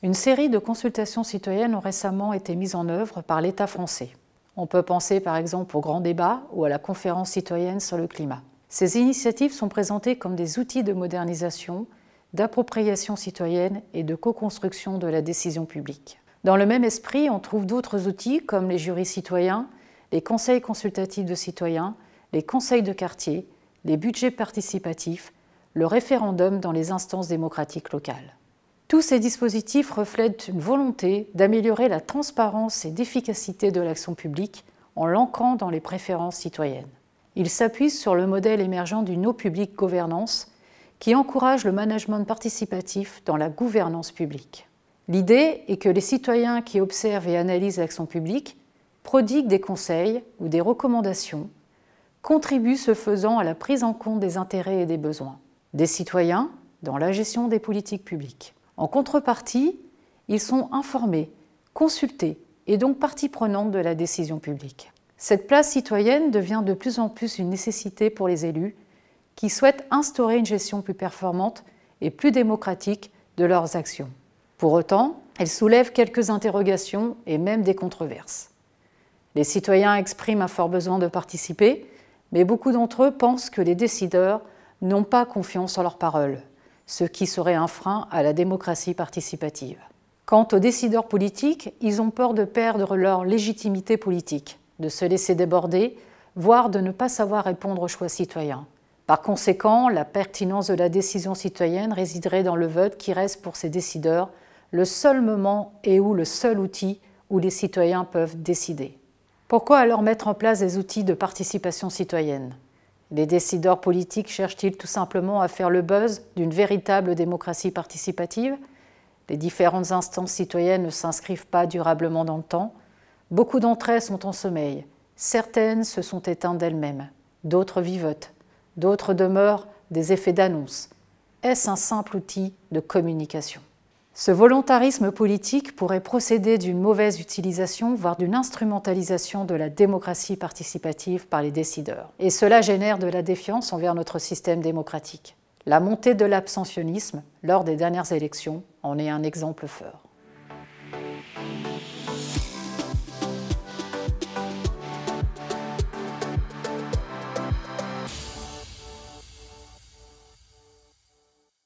Une série de consultations citoyennes ont récemment été mises en œuvre par l'État français. On peut penser par exemple au grand débat ou à la conférence citoyenne sur le climat. Ces initiatives sont présentées comme des outils de modernisation, d'appropriation citoyenne et de co-construction de la décision publique. Dans le même esprit, on trouve d'autres outils comme les jurys citoyens, les conseils consultatifs de citoyens, les conseils de quartier, les budgets participatifs, le référendum dans les instances démocratiques locales. Tous ces dispositifs reflètent une volonté d'améliorer la transparence et d'efficacité de l'action publique en l'ancrant dans les préférences citoyennes. Ils s'appuient sur le modèle émergent d'une no public gouvernance qui encourage le management participatif dans la gouvernance publique. L'idée est que les citoyens qui observent et analysent l'action publique prodiguent des conseils ou des recommandations, contribuent ce faisant à la prise en compte des intérêts et des besoins des citoyens dans la gestion des politiques publiques. En contrepartie, ils sont informés, consultés et donc partie prenante de la décision publique. Cette place citoyenne devient de plus en plus une nécessité pour les élus qui souhaitent instaurer une gestion plus performante et plus démocratique de leurs actions. Pour autant, elle soulève quelques interrogations et même des controverses. Les citoyens expriment un fort besoin de participer, mais beaucoup d'entre eux pensent que les décideurs n'ont pas confiance en leurs paroles ce qui serait un frein à la démocratie participative. Quant aux décideurs politiques, ils ont peur de perdre leur légitimité politique, de se laisser déborder, voire de ne pas savoir répondre aux choix citoyens. Par conséquent, la pertinence de la décision citoyenne résiderait dans le vote qui reste pour ces décideurs le seul moment et où le seul outil où les citoyens peuvent décider. Pourquoi alors mettre en place des outils de participation citoyenne? Les décideurs politiques cherchent-ils tout simplement à faire le buzz d'une véritable démocratie participative? Les différentes instances citoyennes ne s'inscrivent pas durablement dans le temps. Beaucoup d'entre elles sont en sommeil. Certaines se sont éteintes d'elles-mêmes. D'autres vivotent. D'autres demeurent des effets d'annonce. Est-ce un simple outil de communication? Ce volontarisme politique pourrait procéder d'une mauvaise utilisation, voire d'une instrumentalisation de la démocratie participative par les décideurs. Et cela génère de la défiance envers notre système démocratique. La montée de l'abstentionnisme lors des dernières élections en est un exemple fort.